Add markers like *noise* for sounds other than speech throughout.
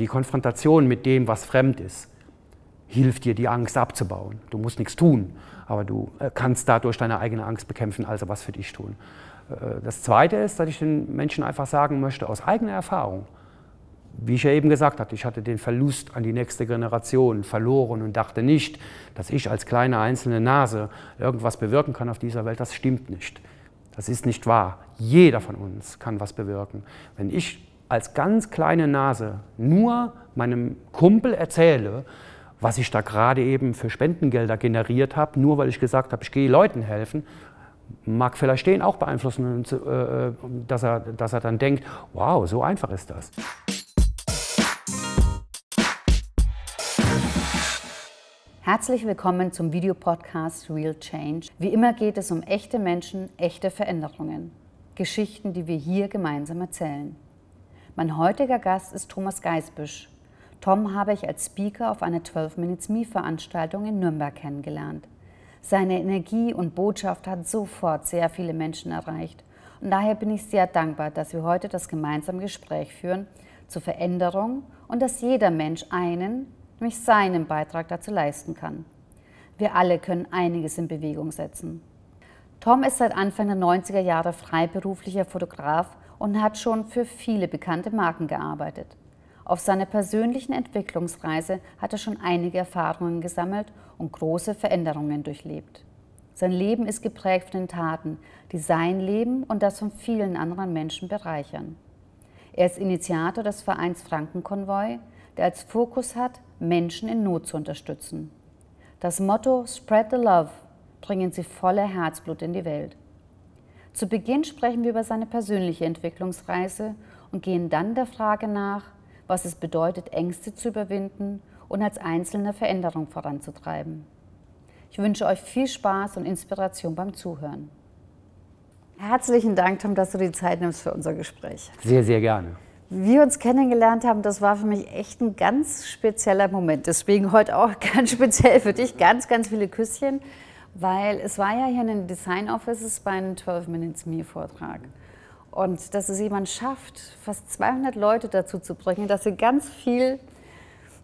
Die Konfrontation mit dem, was fremd ist, hilft dir, die Angst abzubauen. Du musst nichts tun, aber du äh, kannst dadurch deine eigene Angst bekämpfen, also was für dich tun. Äh, das Zweite ist, dass ich den Menschen einfach sagen möchte, aus eigener Erfahrung, wie ich ja eben gesagt habe, ich hatte den Verlust an die nächste Generation verloren und dachte nicht, dass ich als kleine einzelne Nase irgendwas bewirken kann auf dieser Welt. Das stimmt nicht. Das ist nicht wahr. Jeder von uns kann was bewirken. Wenn ich als ganz kleine Nase nur meinem Kumpel erzähle, was ich da gerade eben für Spendengelder generiert habe, nur weil ich gesagt habe, ich gehe Leuten helfen, mag vielleicht den auch beeinflussen, äh, dass er, dass er dann denkt, wow, so einfach ist das. Herzlich willkommen zum Videopodcast Real Change. Wie immer geht es um echte Menschen, echte Veränderungen. Geschichten, die wir hier gemeinsam erzählen. Mein heutiger Gast ist Thomas Geisbüsch. Tom habe ich als Speaker auf einer 12 Minutes Me Veranstaltung in Nürnberg kennengelernt. Seine Energie und Botschaft hat sofort sehr viele Menschen erreicht. Und daher bin ich sehr dankbar, dass wir heute das gemeinsame Gespräch führen zur Veränderung und dass jeder Mensch einen, nämlich seinen Beitrag dazu leisten kann. Wir alle können einiges in Bewegung setzen. Tom ist seit Anfang der 90er Jahre freiberuflicher Fotograf und hat schon für viele bekannte Marken gearbeitet. Auf seiner persönlichen Entwicklungsreise hat er schon einige Erfahrungen gesammelt und große Veränderungen durchlebt. Sein Leben ist geprägt von den Taten, die sein Leben und das von vielen anderen Menschen bereichern. Er ist Initiator des Vereins Frankenkonvoi, der als Fokus hat, Menschen in Not zu unterstützen. Das Motto Spread the Love bringen sie voller Herzblut in die Welt. Zu Beginn sprechen wir über seine persönliche Entwicklungsreise und gehen dann der Frage nach, was es bedeutet, Ängste zu überwinden und als Einzelne Veränderung voranzutreiben. Ich wünsche euch viel Spaß und Inspiration beim Zuhören. Herzlichen Dank, Tom, dass du die Zeit nimmst für unser Gespräch. Sehr, sehr gerne. Wie wir uns kennengelernt haben, das war für mich echt ein ganz spezieller Moment. Deswegen heute auch *laughs* ganz speziell für dich ganz, ganz viele Küsschen weil es war ja hier in den Design Offices bei einem 12 Minutes Me Vortrag. Und dass es jemand schafft, fast 200 Leute dazu zu bringen, dass sie ganz viel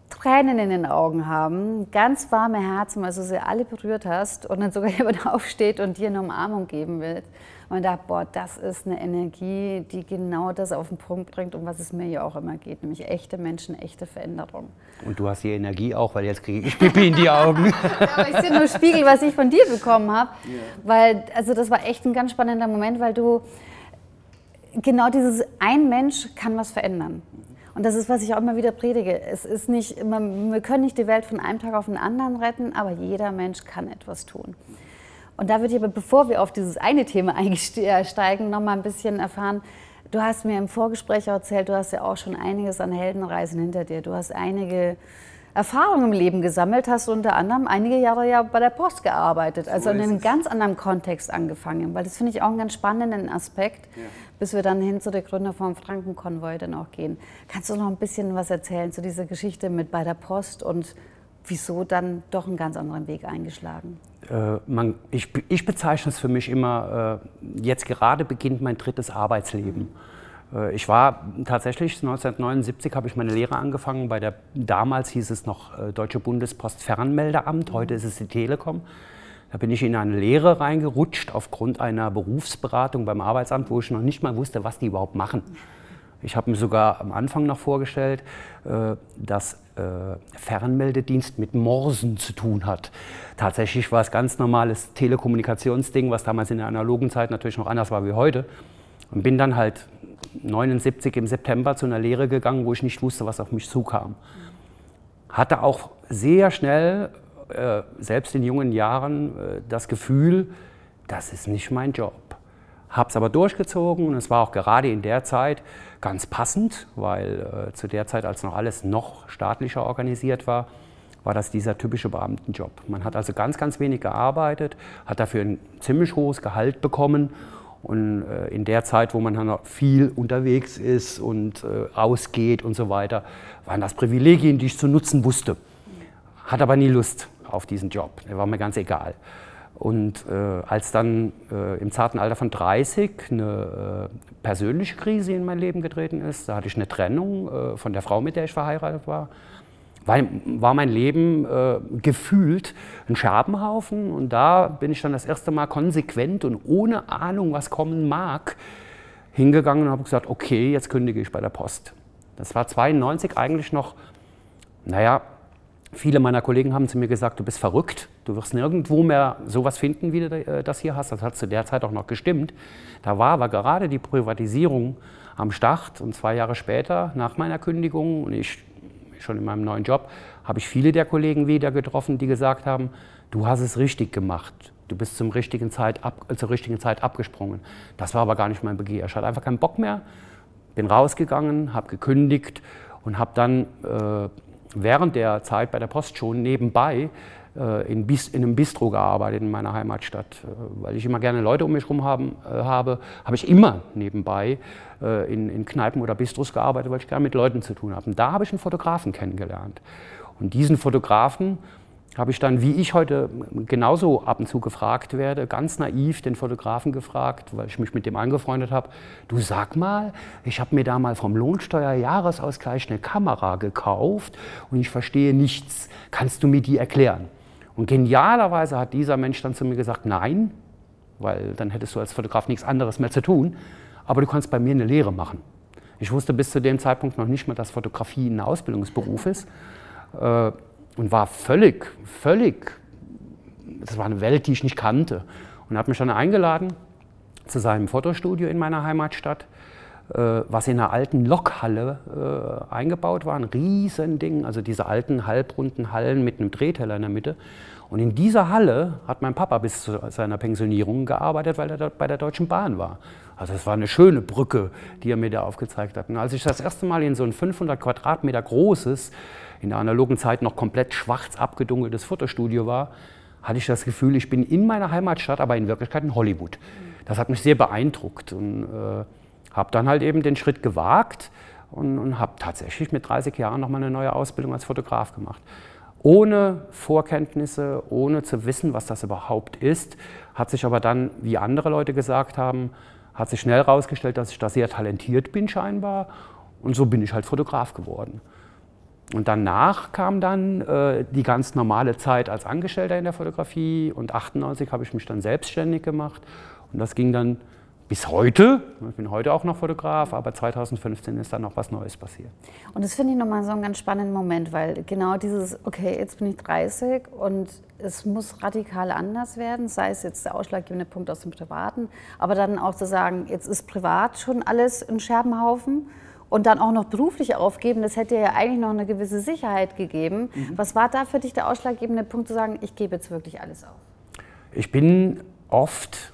Tränen in den Augen haben, ganz warme Herzen, weil du sie alle berührt hast und dann sogar *laughs* jemand aufsteht und dir eine Umarmung geben will. Und da, boah, das ist eine Energie, die genau das auf den Punkt bringt, um was es mir ja auch immer geht, nämlich echte Menschen, echte Veränderung. Und du hast die Energie auch, weil jetzt kriege ich Pipi in die Augen. *laughs* ja, aber ich sehe nur Spiegel, was ich von dir bekommen habe. Ja. Weil, also das war echt ein ganz spannender Moment, weil du genau dieses, ein Mensch kann was verändern. Und das ist, was ich auch immer wieder predige. Es ist nicht, wir können nicht die Welt von einem Tag auf den anderen retten, aber jeder Mensch kann etwas tun. Und da würde ich aber, bevor wir auf dieses eine Thema einsteigen, noch mal ein bisschen erfahren. Du hast mir im Vorgespräch erzählt, du hast ja auch schon einiges an Heldenreisen hinter dir. Du hast einige Erfahrungen im Leben gesammelt, hast unter anderem einige Jahre ja bei der Post gearbeitet, also so in einem ganz anderen Kontext angefangen, weil das finde ich auch einen ganz spannenden Aspekt, ja. bis wir dann hin zu der Gründer vom Frankenkonvoi dann auch gehen. Kannst du noch ein bisschen was erzählen zu dieser Geschichte mit bei der Post und wieso dann doch einen ganz anderen Weg eingeschlagen? Äh, man, ich, ich, bezeichne es für mich immer, äh, jetzt gerade beginnt mein drittes Arbeitsleben. Äh, ich war tatsächlich 1979 habe ich meine Lehre angefangen bei der damals hieß es noch Deutsche Bundespost Fernmeldeamt, heute ist es die Telekom. Da bin ich in eine Lehre reingerutscht aufgrund einer Berufsberatung beim Arbeitsamt, wo ich noch nicht mal wusste, was die überhaupt machen. Ich habe mir sogar am Anfang noch vorgestellt, äh, dass Fernmeldedienst mit Morsen zu tun hat. Tatsächlich war es ganz normales Telekommunikationsding, was damals in der analogen Zeit natürlich noch anders war wie heute. Und bin dann halt 79 im September zu einer Lehre gegangen, wo ich nicht wusste, was auf mich zukam. Hatte auch sehr schnell, äh, selbst in jungen Jahren, äh, das Gefühl, das ist nicht mein Job. Habe es aber durchgezogen und es war auch gerade in der Zeit ganz passend, weil äh, zu der Zeit, als noch alles noch staatlicher organisiert war, war das dieser typische Beamtenjob. Man hat also ganz, ganz wenig gearbeitet, hat dafür ein ziemlich hohes Gehalt bekommen und äh, in der Zeit, wo man dann noch viel unterwegs ist und äh, ausgeht und so weiter, waren das Privilegien, die ich zu nutzen wusste. Hat aber nie Lust auf diesen Job. Der war mir ganz egal. Und äh, als dann äh, im zarten Alter von 30 eine äh, persönliche Krise in mein Leben getreten ist, da hatte ich eine Trennung äh, von der Frau, mit der ich verheiratet war, war, war mein Leben äh, gefühlt ein Scherbenhaufen. Und da bin ich dann das erste Mal konsequent und ohne Ahnung, was kommen mag, hingegangen und habe gesagt, okay, jetzt kündige ich bei der Post. Das war 92 eigentlich noch, naja, viele meiner Kollegen haben zu mir gesagt, du bist verrückt, du wirst nirgendwo mehr sowas finden, wie du äh, das hier hast. Das hat zu der Zeit auch noch gestimmt. Da war aber gerade die Privatisierung am Start und zwei Jahre später, nach meiner Kündigung, und ich schon in meinem neuen Job, habe ich viele der Kollegen wieder getroffen, die gesagt haben, du hast es richtig gemacht. Du bist zum richtigen Zeit ab, zur richtigen Zeit abgesprungen. Das war aber gar nicht mein Begehr. Ich hatte einfach keinen Bock mehr, bin rausgegangen, habe gekündigt und habe dann äh, während der Zeit bei der Post schon nebenbei äh, in, Bis, in, einem Bistro gearbeitet in meiner Heimatstadt. Äh, weil ich immer gerne Leute um mich herum haben, äh, habe, habe ich immer nebenbei in, in, Kneipen oder Bistros gearbeitet, weil ich gerne mit Leuten zu tun habe. Und da habe ich einen Fotografen kennengelernt. Und diesen Fotografen habe ich dann, wie ich heute genauso ab und zu gefragt werde, ganz naiv den Fotografen gefragt, weil ich mich mit dem angefreundet habe, du sag mal, ich habe mir da mal vom Lohnsteuerjahresausgleich eine Kamera gekauft und ich verstehe nichts. Kannst du mir die erklären? Und genialerweise hat dieser Mensch dann zu mir gesagt, nein, weil dann hättest du als Fotograf nichts anderes mehr zu tun, aber du kannst bei mir eine Lehre machen. Ich wusste bis zu dem Zeitpunkt noch nicht mal, dass Fotografie ein Ausbildungsberuf ist äh, und war völlig, völlig, das war eine Welt, die ich nicht kannte. Und hat mich dann eingeladen zu seinem Fotostudio in meiner Heimatstadt, äh, was in einer alten Lokhalle äh, eingebaut war, ein Riesending, also diese alten halbrunden Hallen mit einem Drehteller in der Mitte. Und in dieser Halle hat mein Papa bis zu seiner Pensionierung gearbeitet, weil er dort bei der Deutschen Bahn war. Also es war eine schöne Brücke, die er mir da aufgezeigt hat. Und als ich das erste Mal in so ein 500 Quadratmeter großes, in der analogen Zeit noch komplett schwarz abgedunkeltes Fotostudio war, hatte ich das Gefühl, ich bin in meiner Heimatstadt, aber in Wirklichkeit in Hollywood. Das hat mich sehr beeindruckt und äh, habe dann halt eben den Schritt gewagt und, und habe tatsächlich mit 30 Jahren nochmal eine neue Ausbildung als Fotograf gemacht ohne Vorkenntnisse, ohne zu wissen, was das überhaupt ist, hat sich aber dann, wie andere Leute gesagt haben, hat sich schnell herausgestellt, dass ich da sehr talentiert bin scheinbar und so bin ich halt Fotograf geworden. Und danach kam dann äh, die ganz normale Zeit als Angestellter in der Fotografie. Und 98 habe ich mich dann selbstständig gemacht. Und das ging dann bis heute, ich bin heute auch noch Fotograf, aber 2015 ist dann noch was Neues passiert. Und das finde ich nochmal so einen ganz spannenden Moment, weil genau dieses, okay, jetzt bin ich 30 und es muss radikal anders werden, sei es jetzt der ausschlaggebende Punkt aus dem Privaten, aber dann auch zu sagen, jetzt ist privat schon alles ein Scherbenhaufen und dann auch noch beruflich aufgeben, das hätte ja eigentlich noch eine gewisse Sicherheit gegeben. Mhm. Was war da für dich der ausschlaggebende Punkt zu sagen, ich gebe jetzt wirklich alles auf? Ich bin oft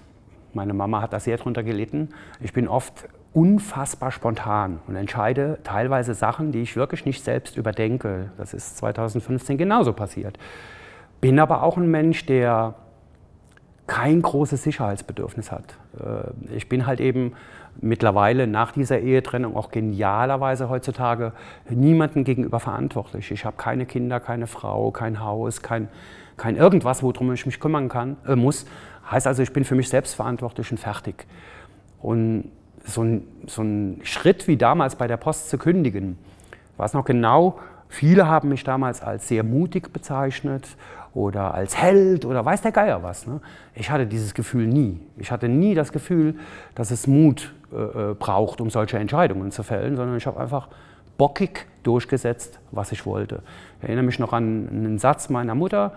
meine Mama hat da sehr drunter gelitten. Ich bin oft unfassbar spontan und entscheide teilweise Sachen, die ich wirklich nicht selbst überdenke. Das ist 2015 genauso passiert. Bin aber auch ein Mensch, der kein großes Sicherheitsbedürfnis hat. Äh, ich bin halt eben mittlerweile nach dieser Ehetrennung auch genialerweise heutzutage niemandem gegenüber verantwortlich. Ich habe keine Kinder, keine Frau, kein Haus, kein, kein irgendwas, worum ich mich kümmern kann, äh, muss, Heißt also, ich bin für mich selbst verantwortlich und fertig. Und so ein, so ein Schritt wie damals bei der Post zu kündigen, war es noch genau, viele haben mich damals als sehr mutig bezeichnet oder als Held oder weiß der Geier was. Ne? Ich hatte dieses Gefühl nie. Ich hatte nie das Gefühl, dass es Mut äh, äh braucht, um solche Entscheidungen zu fällen, sondern ich habe einfach bockig durchgesetzt, was ich wollte. Ich erinnere mich noch an einen Satz meiner Mutter,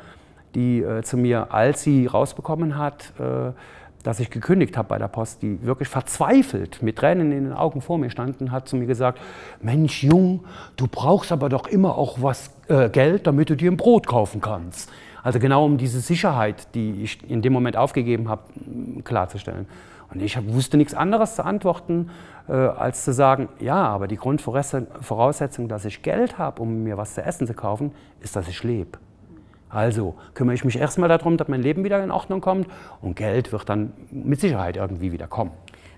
die äh, zu mir, als sie rausbekommen hat, äh, dass ich gekündigt habe bei der Post, die wirklich verzweifelt mit Tränen in den Augen vor mir standen, hat zu mir gesagt, Mensch Jung, du brauchst aber doch immer auch was äh, Geld, damit du dir ein Brot kaufen kannst. Also genau um diese Sicherheit, die ich in dem Moment aufgegeben habe, klarzustellen. Und ich wusste nichts anderes zu antworten, äh, als zu sagen, ja, aber die Grundvoraussetzung, dass ich Geld habe, um mir was zu essen zu kaufen, ist, dass ich lebe. Also kümmere ich mich erstmal darum, dass mein Leben wieder in Ordnung kommt und Geld wird dann mit Sicherheit irgendwie wieder kommen.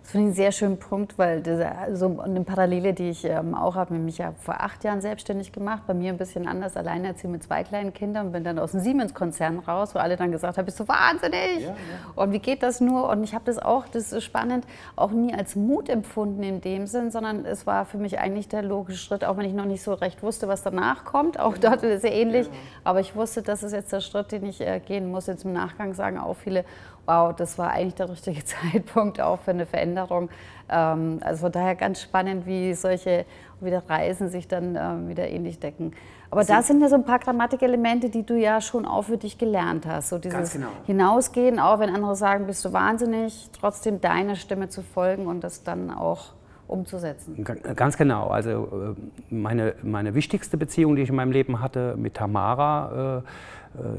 Das finde ich einen sehr schönen Punkt, weil diese, so eine Parallele, die ich ähm, auch habe, mich ja vor acht Jahren selbstständig gemacht, bei mir ein bisschen anders, alleinerziehend mit zwei kleinen Kindern und bin dann aus dem Siemens-Konzern raus, wo alle dann gesagt haben, bist du wahnsinnig? Ja, ja. Und wie geht das nur? Und ich habe das auch, das ist spannend, auch nie als Mut empfunden in dem Sinn, sondern es war für mich eigentlich der logische Schritt, auch wenn ich noch nicht so recht wusste, was danach kommt. Auch dort ist es ähnlich. Ja. Aber ich wusste, das ist jetzt der Schritt, den ich äh, gehen muss. Jetzt im Nachgang sagen auch viele, wow, das war eigentlich der richtige *laughs* Zeitpunkt auch für eine Veränderung. Ähm, also von daher ganz spannend, wie solche wieder Reisen sich dann äh, wieder ähnlich decken. Aber Sie da sind ja so ein paar Grammatikelemente, die du ja schon auch für dich gelernt hast. So dieses genau. Hinausgehen, auch wenn andere sagen, bist du wahnsinnig, trotzdem deiner Stimme zu folgen und das dann auch umzusetzen. Ganz genau. Also äh, meine, meine wichtigste Beziehung, die ich in meinem Leben hatte mit Tamara, äh,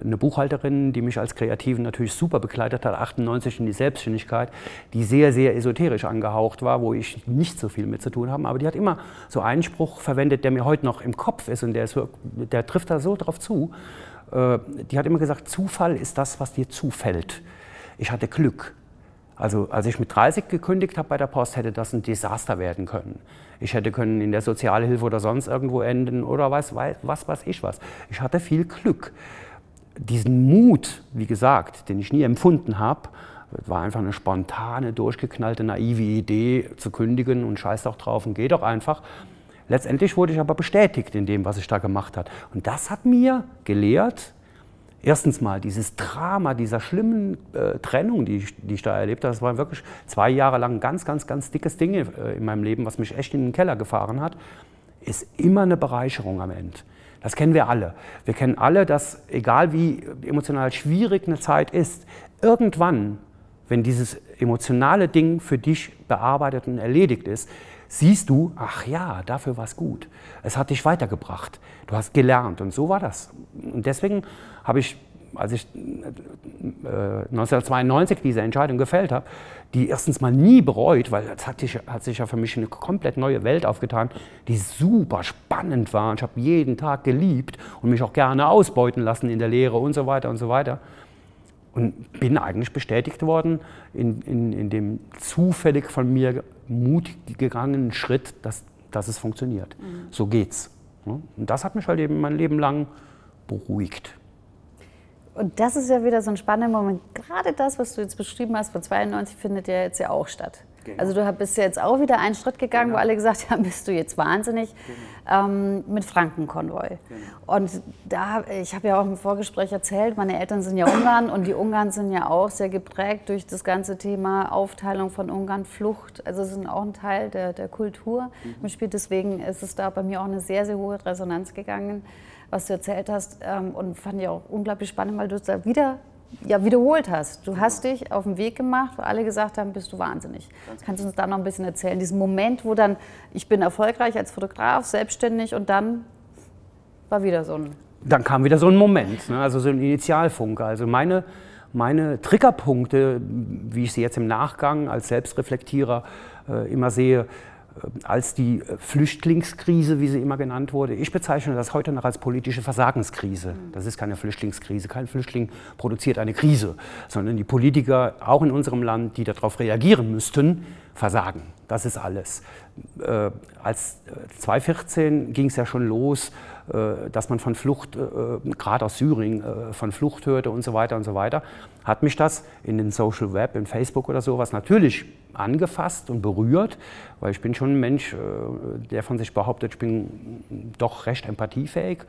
eine Buchhalterin, die mich als Kreativen natürlich super begleitet hat, 98 in die Selbstständigkeit, die sehr, sehr esoterisch angehaucht war, wo ich nicht so viel mit zu tun habe. Aber die hat immer so einen Spruch verwendet, der mir heute noch im Kopf ist und der, ist, der trifft da so drauf zu. Äh, die hat immer gesagt, Zufall ist das, was dir zufällt. Ich hatte Glück. Also als ich mit 30 gekündigt habe bei der Post, hätte das ein Desaster werden können. Ich hätte können in der Sozialhilfe oder sonst irgendwo enden oder was, was weiß ich was. Ich hatte viel Glück diesen Mut, wie gesagt, den ich nie empfunden habe, war einfach eine spontane, durchgeknallte, naive Idee zu kündigen und scheiß doch drauf und geh doch einfach. Letztendlich wurde ich aber bestätigt in dem, was ich da gemacht habe. Und das hat mir gelehrt, erstens mal dieses Drama dieser schlimmen äh, Trennung, die ich, die ich da erlebt habe, das war wirklich zwei Jahre lang ein ganz, ganz, ganz dickes Ding äh, in meinem Leben, was mich echt in den Keller gefahren hat, ist immer eine Bereicherung am Ende. Das kennen wir alle. Wir kennen alle, dass egal wie emotional schwierig eine Zeit ist, irgendwann, wenn dieses emotionale Ding für dich bearbeitet und erledigt ist, siehst du, ach ja, dafür war es gut. Es hat dich weitergebracht. Du hast gelernt und so war das. Und deswegen habe ich als ich 1992 diese Entscheidung gefällt habe, die erstens mal nie bereut, weil es hat, hat, sich ja für mich eine komplett neue Welt aufgetan, die super spannend war. Und ich habe jeden Tag geliebt und mich auch gerne ausbeuten lassen in der Lehre und so weiter und so weiter. Und bin eigentlich bestätigt worden in, in, in dem zufällig von mir mutig gegangenen Schritt, dass, dass es funktioniert. Mhm. So geht's. Und das hat mich halt eben mein Leben lang beruhigt. Und das ist ja wieder so ein spannender Moment. Gerade das, was du jetzt beschrieben hast, von 92 findet ja jetzt ja auch statt. Genau. Also du bist jetzt auch wieder einen Schritt gegangen, genau. wo alle gesagt haben, bist du jetzt wahnsinnig, genau. ähm, mit Frankenkonvoi. Genau. Und da, ich habe ja auch im Vorgespräch erzählt, meine Eltern sind ja Ungarn und die Ungarn sind ja auch sehr geprägt durch das ganze Thema Aufteilung von Ungarn, Flucht. Also sind auch ein Teil der, der Kultur mhm. im Spiel. Deswegen ist es da bei mir auch eine sehr, sehr hohe Resonanz gegangen was du erzählt hast. Ähm, und fand ich auch unglaublich spannend, weil du es da wieder ja, wiederholt hast. Du hast dich auf den Weg gemacht, wo alle gesagt haben, bist du wahnsinnig. Ganz Kannst du uns da noch ein bisschen erzählen? Diesen Moment, wo dann, ich bin erfolgreich als Fotograf, selbstständig und dann war wieder so ein... Dann kam wieder so ein Moment, ne? also so ein Initialfunke. Also meine, meine Triggerpunkte, wie ich sie jetzt im Nachgang als Selbstreflektierer äh, immer sehe, als die äh, Flüchtlingskrise, wie sie immer genannt wurde. Ich bezeichne das heute noch als politische Versagenskrise. Mhm. Das ist keine Flüchtlingskrise. Kein Flüchtling produziert eine Krise, sondern die Politiker, auch in unserem Land, die darauf reagieren müssten, versagen. Das ist alles. Äh, als 2014 ging es ja schon los, äh, dass man von Flucht, äh, gerade aus Syrien, äh, von Flucht hörte und so weiter und so weiter, hat mich das in den Social Web, in Facebook oder sowas natürlich angefasst und berührt, weil ich bin schon ein Mensch, der von sich behauptet, ich bin doch recht empathiefähig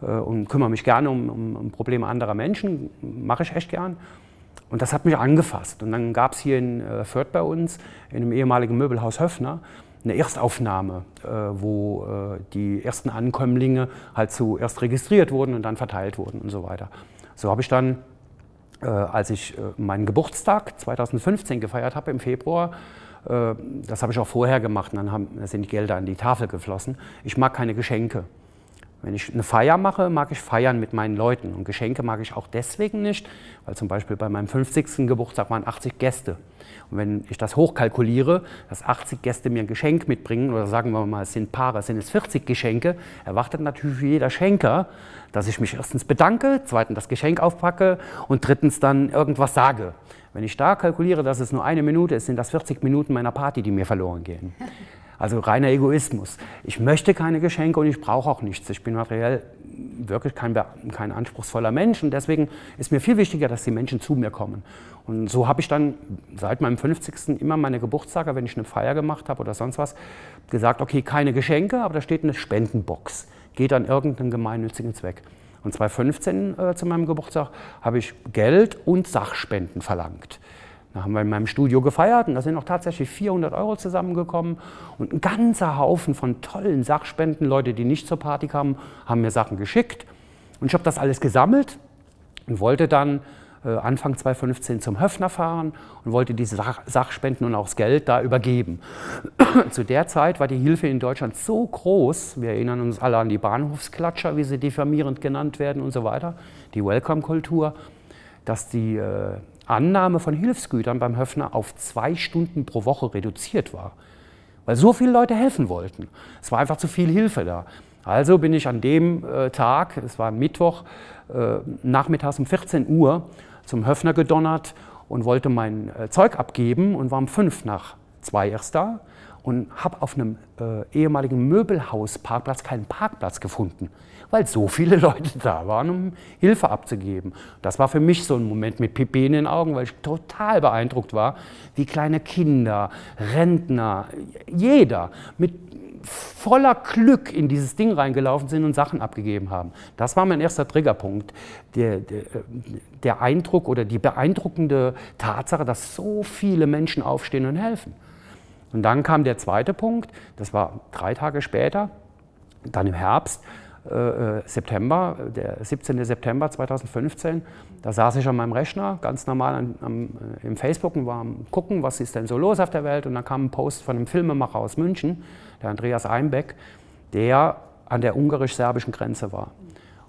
und kümmere mich gerne um, um, Probleme anderer Menschen, mache ich echt gern. Und das hat mich angefasst. Und dann gab es hier in Fürth bei uns, in einem ehemaligen Möbelhaus Höfner, eine Erstaufnahme, äh, wo äh, die ersten Ankömmlinge halt zuerst registriert wurden und dann verteilt wurden und so weiter. So habe ich dann, äh, als ich meinen Geburtstag 2015 gefeiert habe im Februar, das habe ich auch vorher gemacht, dann, haben, sind die Gelder an die Tafel geflossen. Ich mag keine Geschenke. Wenn ich eine Feier mache, mag ich feiern mit meinen Leuten. Und Geschenke mag ich auch deswegen nicht, weil zum Beispiel bei meinem 50. Geburtstag waren 80 Gäste. Und wenn ich das hochkalkuliere, dass 80 Gäste mir ein Geschenk mitbringen, oder sagen wir mal, es sind Paare, es sind es 40 Geschenke, erwartet natürlich jeder Schenker, dass ich mich erstens bedanke, zweitens das Geschenk aufpacke und drittens dann irgendwas sage. Wenn ich da kalkuliere, dass es nur eine Minute ist, sind das 40 Minuten meiner Party, die mir verloren gehen. Also reiner Egoismus. Ich möchte keine Geschenke und ich brauche auch nichts. Ich bin materiell wirklich kein, kein anspruchsvoller Mensch und deswegen ist mir viel wichtiger, dass die Menschen zu mir kommen. Und so habe ich dann seit meinem 50. immer meine Geburtstage, wenn ich eine Feier gemacht habe oder sonst was, gesagt, okay, keine Geschenke, aber da steht eine Spendenbox. Geht an irgendeinen gemeinnützigen Zweck. Und 2015 äh, zu meinem Geburtstag habe ich Geld und Sachspenden verlangt. Da haben wir in meinem Studio gefeiert und da sind auch tatsächlich 400 Euro zusammengekommen und ein ganzer Haufen von tollen Sachspenden. Leute, die nicht zur Party kamen, haben mir Sachen geschickt. Und ich habe das alles gesammelt und wollte dann äh, Anfang 2015 zum Höfner fahren und wollte diese Sach Sachspenden und auch das Geld da übergeben. *clears throat* Zu der Zeit war die Hilfe in Deutschland so groß, wir erinnern uns alle an die Bahnhofsklatscher, wie sie diffamierend genannt werden und so weiter, die Welcome-Kultur, dass die äh, Annahme von Hilfsgütern beim Höfner auf zwei Stunden pro Woche reduziert war, weil so viele Leute helfen wollten. Es war einfach zu viel Hilfe da. Also bin ich an dem äh, Tag, es war Mittwoch, äh, nachmittags um 14 Uhr zum Höfner gedonnert und wollte mein äh, Zeug abgeben und war um fünf nach zwei erst da und habe auf einem äh, ehemaligen Möbelhausparkplatz keinen Parkplatz gefunden weil so viele *laughs* Leute da waren, um Hilfe abzugeben. Das war für mich so ein Moment mit Pipi in den Augen, weil ich total beeindruckt war, wie kleine Kinder, Rentner, jeder mit voller Glück in dieses Ding reingelaufen sind und Sachen abgegeben haben. Das war mein erster Triggerpunkt. Der, der, der, Eindruck oder die beeindruckende Tatsache, dass so viele Menschen aufstehen und helfen. Und dann kam der zweite Punkt, das war drei Tage später, dann im Herbst, äh, äh, September, der 17. September 2015. Da saß ich an meinem Rechner, ganz normal an, am, äh, im Facebook und war am gucken, was ist denn so los auf der Welt. Und dann kam ein Post von einem Filmemacher aus München, der Andreas Einbeck, der an der ungarisch-serbischen Grenze war.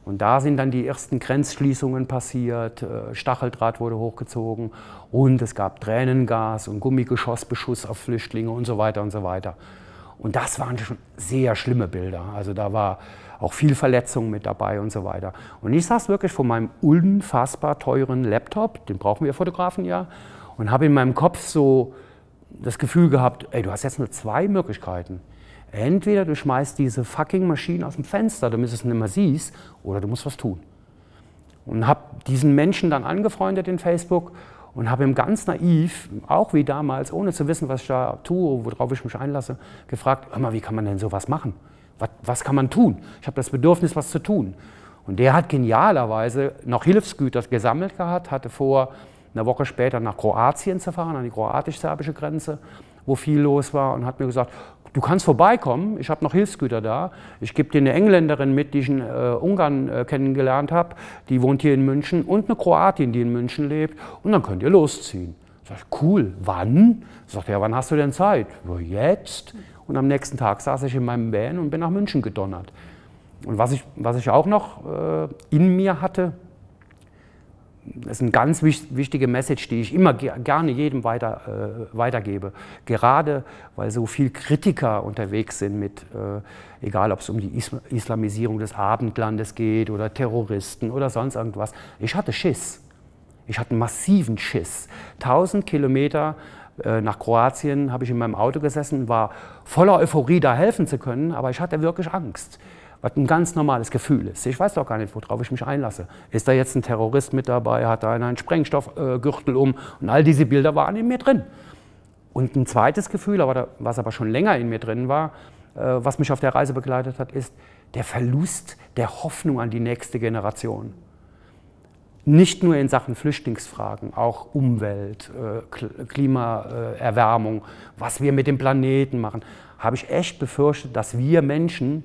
Und da sind dann die ersten Grenzschließungen passiert, Stacheldraht wurde hochgezogen und es gab Tränengas und Gummigeschossbeschuss auf Flüchtlinge und so weiter und so weiter. Und das waren schon sehr schlimme Bilder. Also da war auch viel Verletzungen mit dabei und so weiter. Und ich saß wirklich vor meinem unfassbar teuren Laptop, den brauchen wir Fotografen ja, und habe in meinem Kopf so das Gefühl gehabt, ey, du hast jetzt nur zwei Möglichkeiten. Entweder du schmeißt diese fucking Maschine aus dem Fenster, damit du es nicht mehr siehst, oder du musst was tun. Und habe diesen Menschen dann angefreundet in Facebook und habe ihm ganz naiv, auch wie damals, ohne zu wissen, was ich da tue, worauf ich mich einlasse, gefragt, hör mal, wie kann man denn sowas machen? Was, was kann man tun? Ich habe das Bedürfnis, was zu tun. Und der hat genialerweise noch Hilfsgüter gesammelt gehabt, hatte vor, eine Woche später nach Kroatien zu fahren, an die kroatisch-serbische Grenze, wo viel los war, und hat mir gesagt, du kannst vorbeikommen, ich habe noch Hilfsgüter da. Ich gebe dir eine Engländerin mit, die ich in äh, Ungarn äh, kennengelernt habe, die wohnt hier in München, und eine Kroatin, die in München lebt, und dann könnt ihr losziehen. Sag ich, cool, wann? Sagt er, wann hast du denn Zeit? Ja, jetzt. Und am nächsten Tag saß ich in meinem Van und bin nach München gedonnert. Und was ich, was ich auch noch äh, in mir hatte, das ist eine ganz wichtige Message, die ich immer gerne jedem weiter, äh, weitergebe. Gerade weil so viele Kritiker unterwegs sind mit, äh, egal ob es um die Islamisierung des Abendlandes geht oder Terroristen oder sonst irgendwas. Ich hatte Schiss. Ich hatte massiven Schiss. 1000 Kilometer nach Kroatien habe ich in meinem Auto gesessen, war voller Euphorie, da helfen zu können, aber ich hatte wirklich Angst, was ein ganz normales Gefühl ist. Ich weiß doch gar nicht, worauf ich mich einlasse. Ist da jetzt ein Terrorist mit dabei, hat da einen Sprengstoffgürtel um und all diese Bilder waren in mir drin. Und ein zweites Gefühl, aber was aber schon länger in mir drin war, äh, was mich auf der Reise begleitet hat, ist der Verlust der Hoffnung an die nächste Generation nicht nur in Sachen Flüchtlingsfragen, auch Umwelt, äh, Klimaerwärmung, was wir mit dem Planeten machen, habe ich echt befürchtet, dass wir Menschen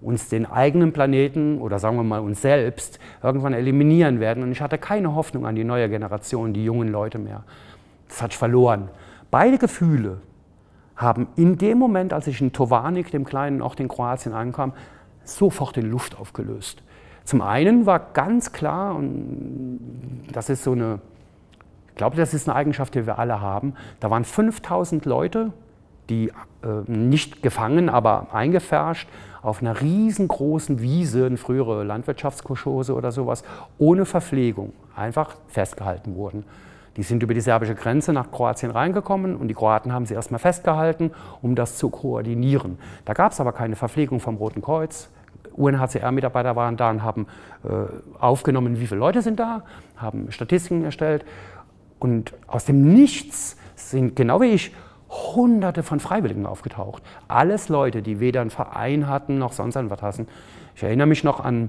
uns den eigenen Planeten oder sagen wir mal uns selbst irgendwann eliminieren werden. Und ich hatte keine Hoffnung an die neue Generation, die jungen Leute mehr. Das hat ich verloren. Beide Gefühle haben in dem Moment, als ich in Tovanik, dem kleinen Ort in Kroatien, ankam, sofort in Luft aufgelöst. Zum einen war ganz klar, und das ist so eine, ich glaube, das ist eine Eigenschaft, die wir alle haben, da waren 5000 Leute, die äh, nicht gefangen, aber eingefärscht, auf einer riesengroßen Wiese, eine frühere Landwirtschaftskoschose oder sowas, ohne Verpflegung, einfach festgehalten wurden. Die sind über die serbische Grenze nach Kroatien reingekommen und die Kroaten haben sie erstmal festgehalten, um das zu koordinieren. Da gab es aber keine Verpflegung vom Roten Kreuz. UNHCR-Mitarbeiter waren da und haben äh, aufgenommen, wie viele Leute sind da, haben Statistiken erstellt. Und aus dem Nichts sind, genau wie ich, Hunderte von Freiwilligen aufgetaucht. Alles Leute, die weder einen Verein hatten noch sonst was hatten. Ich erinnere mich noch an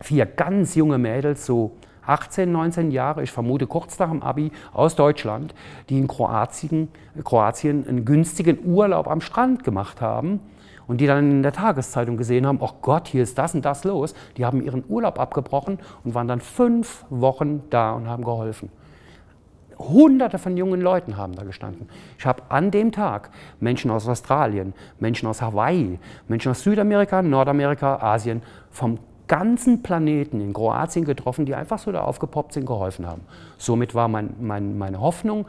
vier ganz junge Mädels, so 18, 19 Jahre, ich vermute kurz nach dem Abi, aus Deutschland, die in Kroatien, Kroatien einen günstigen Urlaub am Strand gemacht haben und die dann in der Tageszeitung gesehen haben, oh Gott, hier ist das und das los. Die haben ihren Urlaub abgebrochen und waren dann fünf Wochen da und haben geholfen. Hunderte von jungen Leuten haben da gestanden. Ich habe an dem Tag Menschen aus Australien, Menschen aus Hawaii, Menschen aus Südamerika, Nordamerika, Asien, vom ganzen Planeten in Kroatien getroffen, die einfach so da aufgepoppt sind, geholfen haben. Somit war mein, mein, meine Hoffnung,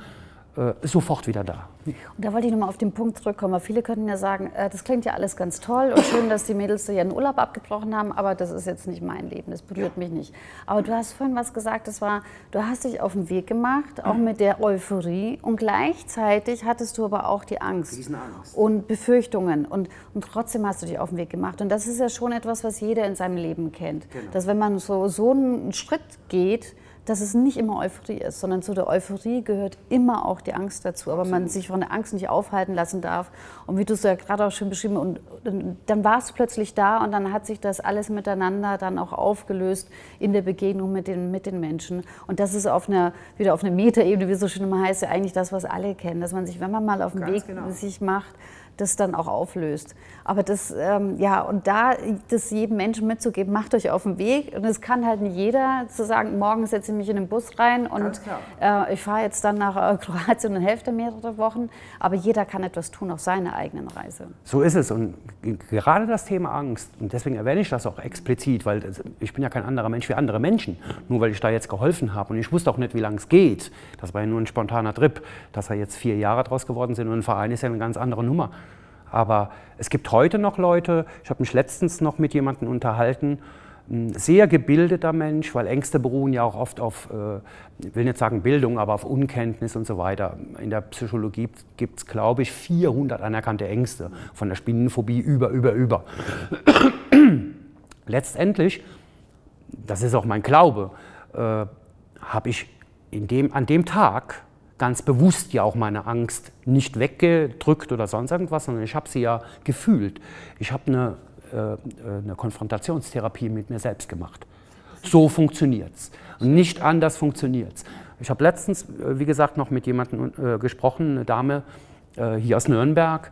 sofort wieder da. Und da wollte ich nochmal auf den Punkt zurückkommen. Weil viele könnten ja sagen, äh, das klingt ja alles ganz toll und schön, dass die Mädels da ihren Urlaub abgebrochen haben, aber das ist jetzt nicht mein Leben, das berührt ja. mich nicht. Aber du hast vorhin was gesagt, das war, du hast dich auf den Weg gemacht, auch mit der Euphorie und gleichzeitig hattest du aber auch die Angst, Angst. und Befürchtungen und, und trotzdem hast du dich auf den Weg gemacht. Und das ist ja schon etwas, was jeder in seinem Leben kennt. Genau. Dass wenn man so, so einen Schritt geht, dass es nicht immer Euphorie ist, sondern zu der Euphorie gehört immer auch die Angst dazu. Aber man sich von der Angst nicht aufhalten lassen darf. Und wie du es ja gerade auch schon beschrieben und, und dann warst du plötzlich da und dann hat sich das alles miteinander dann auch aufgelöst in der Begegnung mit den, mit den Menschen. Und das ist auf einer, wieder auf einer Metaebene, wie es so schön immer heißt, ja eigentlich das, was alle kennen, dass man sich, wenn man mal auf den Weg genau. sich macht, das dann auch auflöst. Aber das, ähm, ja, und da das jedem Menschen mitzugeben, macht euch auf den Weg. Und es kann halt nicht jeder zu sagen, morgen setze ich mich in den Bus rein und äh, ich fahre jetzt dann nach äh, *laughs* Kroatien und helfe mehrere Wochen. Aber jeder kann etwas tun auf seiner eigenen Reise. So ist es. Und gerade das Thema Angst, und deswegen erwähne ich das auch explizit, weil ich bin ja kein anderer Mensch wie andere Menschen, nur weil ich da jetzt geholfen habe. Und ich wusste auch nicht, wie lange es geht. Das war ja nur ein spontaner Trip. Dass da jetzt vier Jahre draus geworden sind und ein Verein ist ja eine ganz andere Nummer. Aber es gibt heute noch Leute, ich habe mich letztens noch mit jemandem unterhalten, ein sehr gebildeter Mensch, weil Ängste beruhen ja auch oft auf, äh, ich will nicht sagen Bildung, aber auf Unkenntnis und so weiter. In der Psychologie gibt es, glaube ich, 400 anerkannte Ängste, von der Spinnenphobie über, über, über. *clears throat* Letztendlich, das ist auch mein Glaube, äh, habe ich dem, an dem Tag ganz bewusst ja auch meine Angst nicht weggedrückt oder sonst irgendwas, sondern ich habe sie ja gefühlt. Ich habe eine, äh, eine Konfrontationstherapie mit mir selbst gemacht. So funktioniert es. Nicht anders funktioniert es. Ich habe letztens, äh, wie gesagt, noch mit jemandem äh, gesprochen, eine Dame äh, hier aus Nürnberg,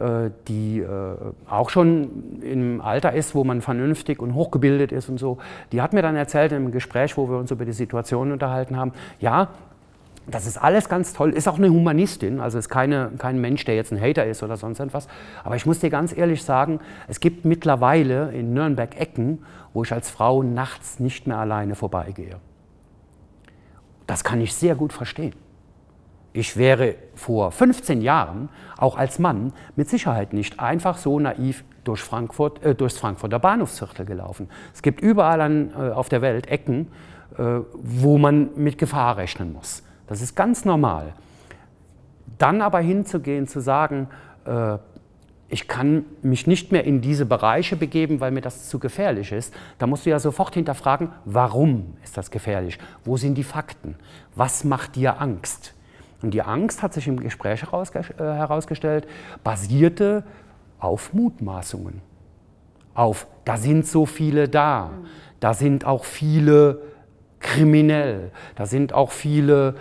äh, die äh, auch schon im Alter ist, wo man vernünftig und hochgebildet ist und so. Die hat mir dann erzählt im Gespräch, wo wir uns über die Situation unterhalten haben, ja, das ist alles ganz toll, ist auch eine Humanistin, also ist keine, kein Mensch, der jetzt ein Hater ist oder sonst etwas. Aber ich muss dir ganz ehrlich sagen, es gibt mittlerweile in Nürnberg Ecken, wo ich als Frau nachts nicht mehr alleine vorbeigehe. Das kann ich sehr gut verstehen. Ich wäre vor 15 Jahren auch als Mann mit Sicherheit nicht einfach so naiv durch Frankfurt, äh, durchs Frankfurter Bahnhofsviertel gelaufen. Es gibt überall an, äh, auf der Welt Ecken, äh, wo man mit Gefahr rechnen muss. Das ist ganz normal. Dann aber hinzugehen, zu sagen, äh, ich kann mich nicht mehr in diese Bereiche begeben, weil mir das zu gefährlich ist, da musst du ja sofort hinterfragen, warum ist das gefährlich? Wo sind die Fakten? Was macht dir Angst? Und die Angst hat sich im Gespräch äh, herausgestellt, basierte auf Mutmaßungen. Auf, da sind so viele da, da sind auch viele kriminell, da sind auch viele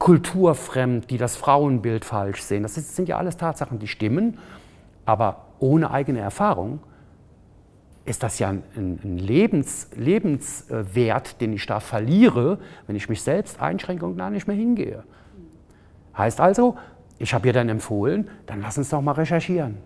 kulturfremd, die das Frauenbild falsch sehen. Das sind ja alles Tatsachen, die stimmen, aber ohne eigene Erfahrung ist das ja ein, ein Lebens, Lebenswert, den ich da verliere, wenn ich mich selbst einschränke und gar nicht mehr hingehe. Heißt also, ich habe ihr dann empfohlen, dann lass uns doch mal recherchieren.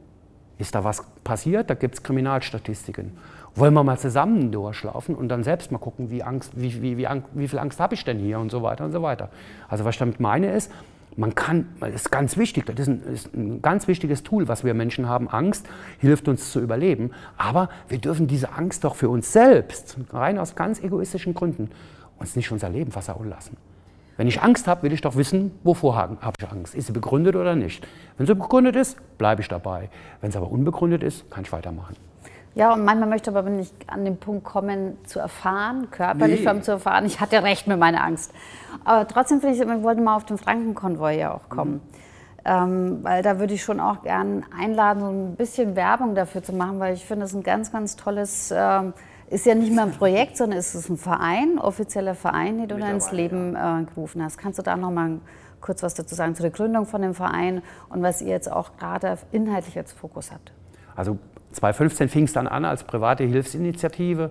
Ist da was passiert? Da gibt es Kriminalstatistiken. Wollen wir mal zusammen durchlaufen und dann selbst mal gucken, wie, Angst, wie, wie, wie, wie viel Angst habe ich denn hier und so weiter und so weiter. Also was ich damit meine ist, man kann, das ist ganz wichtig, das ist ein, ist ein, ganz wichtiges Tool, was wir Menschen haben. Angst hilft uns zu überleben. Aber wir dürfen diese Angst doch für uns selbst, rein aus ganz egoistischen Gründen, uns nicht unser Leben versauen lassen. Wenn ich Angst habe, will ich doch wissen, wovor habe ich Angst. Ist sie begründet oder nicht? Wenn sie begründet ist, bleibe ich dabei. Wenn sie aber unbegründet ist, kann ich weitermachen. Ja, und manchmal möchte aber nicht an den Punkt kommen, zu erfahren, körperlich nee. zu erfahren, ich hatte recht mit meiner Angst. Aber trotzdem finde ich, wir wollten mal auf den Frankenkonvoi ja auch kommen. Mhm. Ähm, weil da würde ich schon auch gern einladen, so ein bisschen Werbung dafür zu machen, weil ich finde, es ein ganz, ganz tolles, ähm, ist ja nicht mehr ein Projekt, sondern es ist ein Verein, offizieller Verein, den du da ins Leben äh, gerufen hast. Kannst du da noch mal kurz was dazu sagen, zu der Gründung von dem Verein und was ihr jetzt auch gerade inhaltlich als Fokus habt? Also 2015 fing es dann an als private Hilfsinitiative.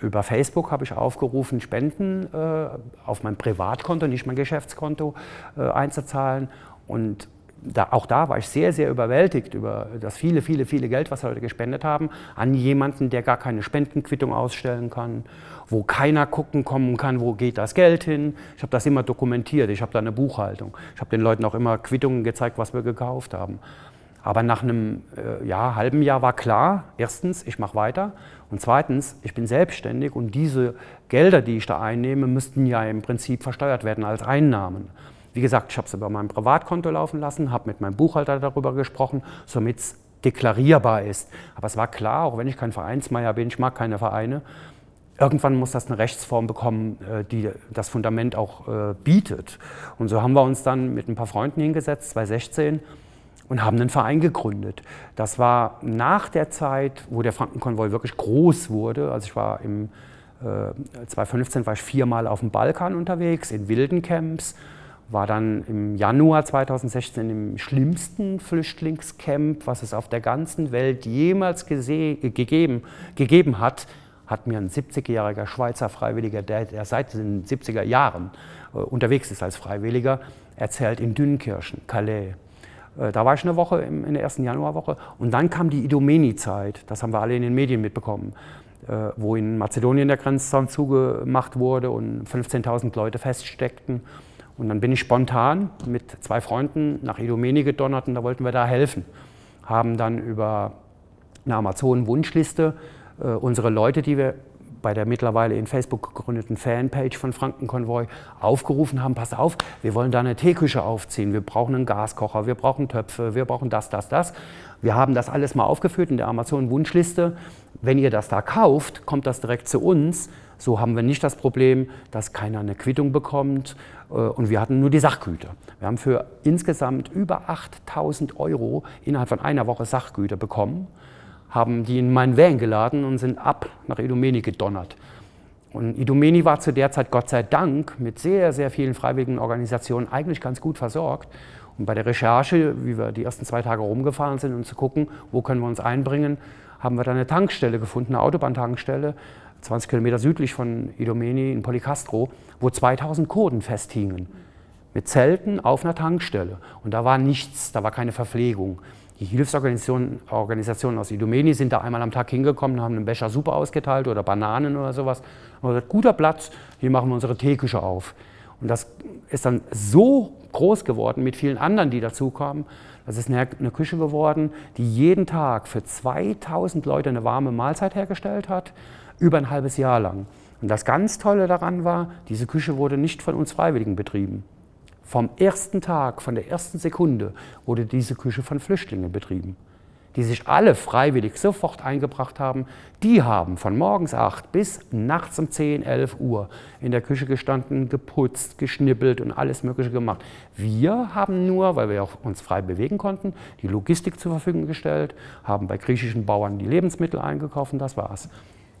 Über Facebook habe ich aufgerufen, Spenden äh, auf mein Privatkonto, nicht mein Geschäftskonto, äh, einzuzahlen. Und da, auch da war ich sehr, sehr überwältigt über das viele, viele, viele Geld, was Leute gespendet haben, an jemanden, der gar keine Spendenquittung ausstellen kann, wo keiner gucken kommen kann, wo geht das Geld hin. Ich habe das immer dokumentiert, ich habe da eine Buchhaltung. Ich habe den Leuten auch immer Quittungen gezeigt, was wir gekauft haben. Aber nach einem äh, ja, halben Jahr war klar, erstens, ich mache weiter und zweitens, ich bin selbstständig und diese Gelder, die ich da einnehme, müssten ja im Prinzip versteuert werden als Einnahmen. Wie gesagt, ich habe es über mein Privatkonto laufen lassen, habe mit meinem Buchhalter darüber gesprochen, somit es deklarierbar ist. Aber es war klar, auch wenn ich kein Vereinsmeier bin, ich mag keine Vereine, irgendwann muss das eine Rechtsform bekommen, äh, die das Fundament auch äh, bietet. Und so haben wir uns dann mit ein paar Freunden hingesetzt, 2016, und haben einen Verein gegründet. Das war nach der Zeit, wo der Frankenkonvoi wirklich groß wurde. Also ich war im äh, 2015 war ich viermal auf dem Balkan unterwegs, in wilden Camps, war dann im Januar 2016 im schlimmsten Flüchtlingscamp, was es auf der ganzen Welt jemals gegeben, gegeben hat, hat mir ein 70-jähriger Schweizer Freiwilliger, der, der, seit den 70er Jahren äh, unterwegs ist als Freiwilliger, erzählt in Dünnkirchen, Calais. Äh, da war ich eine Woche in der ersten Januarwoche. Und dann kam die Idomeni-Zeit. Das haben wir alle in den Medien mitbekommen, äh, wo in Mazedonien der Grenzzaun zugemacht wurde und 15.000 Leute feststeckten. Und dann bin ich spontan mit zwei Freunden nach Idomeni gedonnert und da wollten wir da helfen. Haben dann über eine Amazon-Wunschliste äh, unsere Leute, die wir bei der mittlerweile in Facebook gegründeten Fanpage von Frankenkonvoi aufgerufen haben, pass auf, wir wollen da eine Teeküche aufziehen, wir brauchen einen Gaskocher, wir brauchen Töpfe, wir brauchen das, das, das. Wir haben das alles mal aufgeführt in der Amazon-Wunschliste. Wenn ihr das da kauft, kommt das direkt zu uns. So haben wir nicht das Problem, dass keiner eine Quittung bekommt. Äh, und wir hatten nur die Sachgüter. Wir haben für insgesamt über 8000 Euro innerhalb von einer Woche Sachgüter bekommen haben die in meinen Van geladen und sind ab nach Idomeni gedonnert. Und Idomeni war zu der Zeit Gott sei Dank mit sehr, sehr vielen freiwilligen Organisationen eigentlich ganz gut versorgt. Und bei der Recherche, wie wir die ersten zwei Tage rumgefahren sind, um zu gucken, wo können wir uns einbringen, haben wir dann eine Tankstelle gefunden, eine Autobahntankstelle, 20 Kilometer südlich von Idomeni in Policastro, wo 2000 Kurden festhingen. Mit Zelten auf einer Tankstelle. Und da war nichts, da war keine Verpflegung. Die Hilfsorganisationen Organisationen aus Idomeni sind da einmal am Tag hingekommen, haben einen Becher Suppe ausgeteilt oder Bananen oder sowas. Und gesagt, guter Platz, hier machen wir unsere Teeküche auf. Und das ist dann so groß geworden mit vielen anderen, die dazukamen. Das ist eine, eine Küche geworden, die jeden Tag für 2000 Leute eine warme Mahlzeit hergestellt hat, über ein halbes Jahr lang. Und das ganz Tolle daran war, diese Küche wurde nicht von uns Freiwilligen betrieben. Vom ersten Tag, von der ersten Sekunde wurde diese Küche von Flüchtlingen betrieben, die sich alle freiwillig sofort eingebracht haben. Die haben von morgens 8 bis nachts um 10, 11 Uhr in der Küche gestanden, geputzt, geschnippelt und alles Mögliche gemacht. Wir haben nur, weil wir auch uns frei bewegen konnten, die Logistik zur Verfügung gestellt, haben bei griechischen Bauern die Lebensmittel eingekauft und das war's.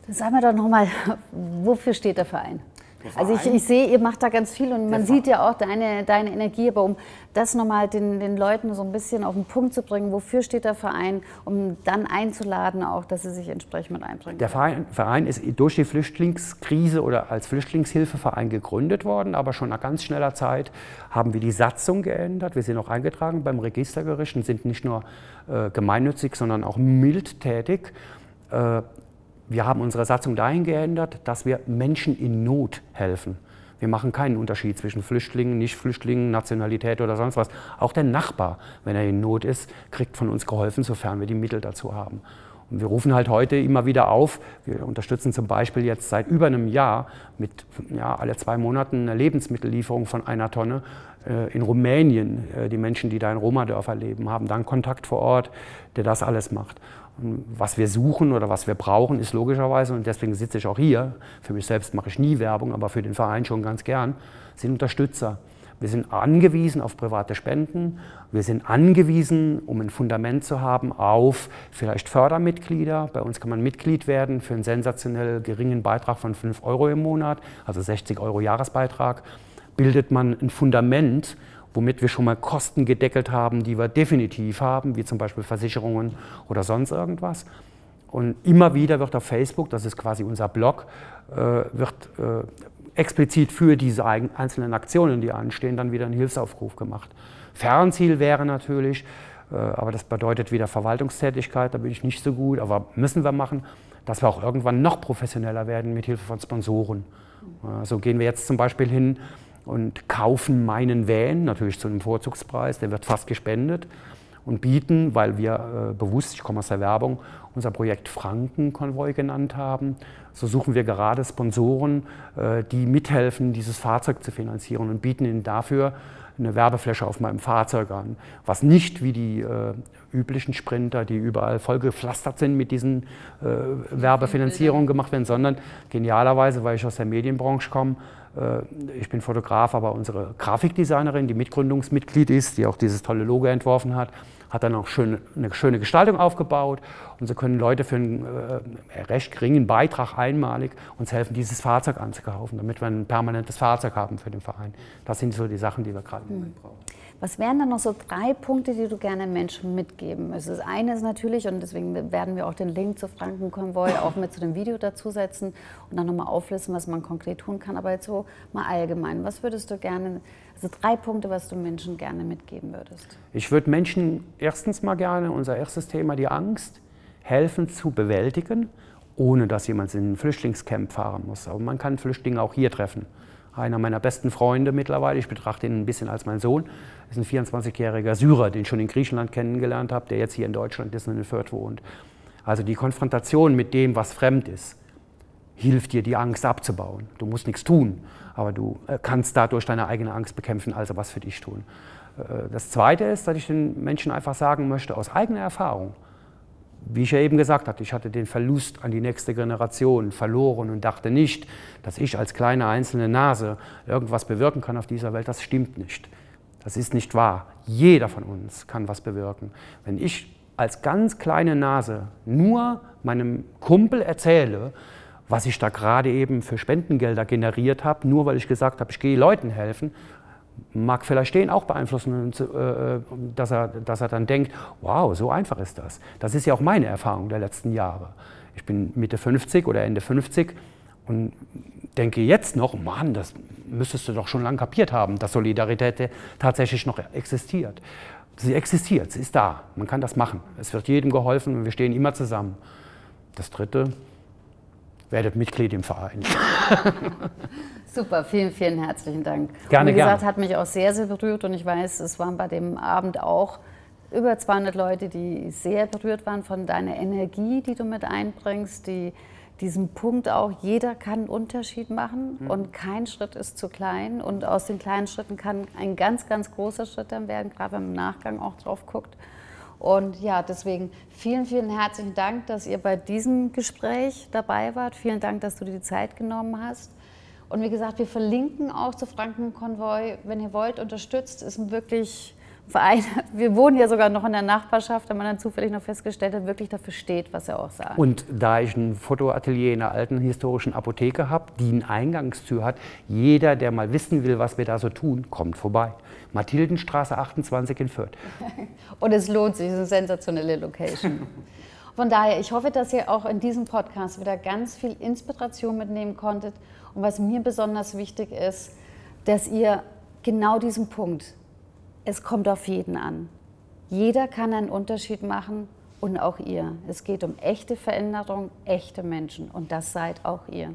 Dann sagen wir doch nochmal, wofür steht der Verein? Also ich, ich, sehe, ihr macht da ganz viel und man sieht ja auch deine, deine Energie, aber um das nochmal den, den Leuten so ein bisschen auf den Punkt zu bringen, wofür steht der Verein, um dann einzuladen auch, dass sie sich entsprechend mit einbringen. Der Verein, Verein ist durch die Flüchtlingskrise oder als Flüchtlingshilfeverein gegründet worden, aber schon nach ganz schneller Zeit haben wir die Satzung geändert. Wir sind auch eingetragen beim Registergericht und sind nicht nur äh, gemeinnützig, sondern auch mildtätig. Äh, wir haben unsere Satzung dahin geändert, dass wir Menschen in Not helfen. Wir machen keinen Unterschied zwischen Flüchtlingen, Nicht-Flüchtlingen, Nationalität oder sonst was. Auch der Nachbar, wenn er in Not ist, kriegt von uns geholfen, sofern wir die Mittel dazu haben. Und wir rufen halt heute immer wieder auf, wir unterstützen zum Beispiel jetzt seit über einem Jahr mit ja, alle zwei Monaten eine Lebensmittellieferung von einer Tonne äh, in Rumänien. Äh, die Menschen, die da in Roma-Dörfer leben, haben dann Kontakt vor Ort, der das alles macht. Und was wir suchen oder was wir brauchen, ist logischerweise, und deswegen sitze ich auch hier, für mich selbst mache ich nie Werbung, aber für den Verein schon ganz gern, sind Unterstützer. Wir sind angewiesen auf private Spenden. Wir sind angewiesen, um ein Fundament zu haben, auf vielleicht Fördermitglieder. Bei uns kann man Mitglied werden für einen sensationell geringen Beitrag von 5 Euro im Monat, also 60 Euro Jahresbeitrag. Bildet man ein Fundament, womit wir schon mal Kosten gedeckelt haben, die wir definitiv haben, wie zum Beispiel Versicherungen oder sonst irgendwas. Und immer wieder wird auf Facebook, das ist quasi unser Blog, äh, wird äh, explizit für diese einzelnen Aktionen, die anstehen, dann wieder ein Hilfsaufruf gemacht. Fernziel wäre natürlich, äh, aber das bedeutet wieder Verwaltungstätigkeit, da bin ich nicht so gut, aber müssen wir machen, dass wir auch irgendwann noch professioneller werden mit Hilfe von Sponsoren. So gehen wir jetzt zum Beispiel hin und kaufen meinen Van, natürlich zu einem Vorzugspreis, der wird fast gespendet und bieten, weil wir äh, bewusst, ich komme aus der Werbung, unser Projekt Frankenkonvoi genannt haben. So suchen wir gerade Sponsoren, äh, die mithelfen, dieses Fahrzeug zu finanzieren und bieten ihnen dafür eine Werbefläche auf meinem Fahrzeug an, was nicht wie die äh, üblichen Sprinter, die überall vollgepflastert sind mit diesen äh, Werbefinanzierungen gemacht werden, sondern genialerweise, weil ich aus der Medienbranche komme, ich bin Fotograf, aber unsere Grafikdesignerin, die Mitgründungsmitglied ist, die auch dieses tolle Logo entworfen hat, hat dann auch schön, eine schöne Gestaltung aufgebaut. Und so können Leute für einen äh, recht geringen Beitrag einmalig uns helfen, dieses Fahrzeug anzukaufen, damit wir ein permanentes Fahrzeug haben für den Verein. Das sind so die Sachen, die wir gerade im Moment brauchen. Was wären dann noch so drei Punkte, die du gerne Menschen mitgeben müsstest? Das eine ist natürlich, und deswegen werden wir auch den Link zu Frankenkonvoi auch mit zu dem Video dazusetzen und dann nochmal auflisten, was man konkret tun kann. Aber jetzt so mal allgemein, was würdest du gerne, also drei Punkte, was du Menschen gerne mitgeben würdest? Ich würde Menschen erstens mal gerne, unser erstes Thema, die Angst, helfen zu bewältigen, ohne dass jemand in ein Flüchtlingscamp fahren muss. Aber man kann Flüchtlinge auch hier treffen einer meiner besten Freunde mittlerweile, ich betrachte ihn ein bisschen als mein Sohn, ist ein 24-jähriger Syrer, den ich schon in Griechenland kennengelernt habe, der jetzt hier in Deutschland ist und in Fürth wohnt. Also die Konfrontation mit dem, was fremd ist, hilft dir, die Angst abzubauen. Du musst nichts tun, aber du äh, kannst dadurch deine eigene Angst bekämpfen, also was für dich tun. Äh, das Zweite ist, dass ich den Menschen einfach sagen möchte, aus eigener Erfahrung, wie ich ja eben gesagt hatte, ich hatte den Verlust an die nächste Generation verloren und dachte nicht, dass ich als kleine einzelne Nase irgendwas bewirken kann auf dieser Welt. Das stimmt nicht. Das ist nicht wahr. Jeder von uns kann was bewirken. Wenn ich als ganz kleine Nase nur meinem Kumpel erzähle, was ich da gerade eben für Spendengelder generiert habe, nur weil ich gesagt habe, ich gehe Leuten helfen, mag vielleicht den auch beeinflussen, äh, dass er, dass er dann denkt, wow, so einfach ist das. Das ist ja auch meine Erfahrung der letzten Jahre. Ich bin Mitte 50 oder Ende 50 und denke jetzt noch, Mann, das müsstest du doch schon lange kapiert haben, dass Solidarität tatsächlich noch existiert. Sie existiert, sie ist da, man kann das machen. Es wird jedem geholfen und wir stehen immer zusammen. Das Dritte, werdet Mitglied im Verein. *laughs* Super, vielen, vielen herzlichen Dank. Gerne, und wie gesagt, gerne. hat mich auch sehr, sehr berührt und ich weiß, es waren bei dem Abend auch über 200 Leute, die sehr berührt waren von deiner Energie, die du mit einbringst, die diesen Punkt auch, jeder kann einen Unterschied machen mhm. und kein Schritt ist zu klein und aus den kleinen Schritten kann ein ganz, ganz großer Schritt dann werden, gerade wenn man im Nachgang auch drauf guckt. Und ja, deswegen vielen, vielen herzlichen Dank, dass ihr bei diesem Gespräch dabei wart. Vielen Dank, dass du dir die Zeit genommen hast. Und wie gesagt, wir verlinken auch zu Frankenkonvoi. Wenn ihr wollt, unterstützt. Ist ein wirklich Verein, *laughs* wir wohnen ja sogar noch in der Nachbarschaft, da man dann zufällig noch festgestellt hat, wirklich dafür steht, was er auch sagt. Und da ich ein Fotoatelier in einer alten historischen Apotheke habe, die eine Eingangstür hat, jeder, der mal wissen will, was wir da so tun, kommt vorbei. Mathildenstraße 28 in Fürth. *laughs* Und es lohnt sich, es ist eine sensationelle Location. *laughs* Von daher, ich hoffe, dass ihr auch in diesem Podcast wieder ganz viel Inspiration mitnehmen konntet. Und was mir besonders wichtig ist, dass ihr genau diesen Punkt, es kommt auf jeden an. Jeder kann einen Unterschied machen und auch ihr. Es geht um echte Veränderung, echte Menschen und das seid auch ihr.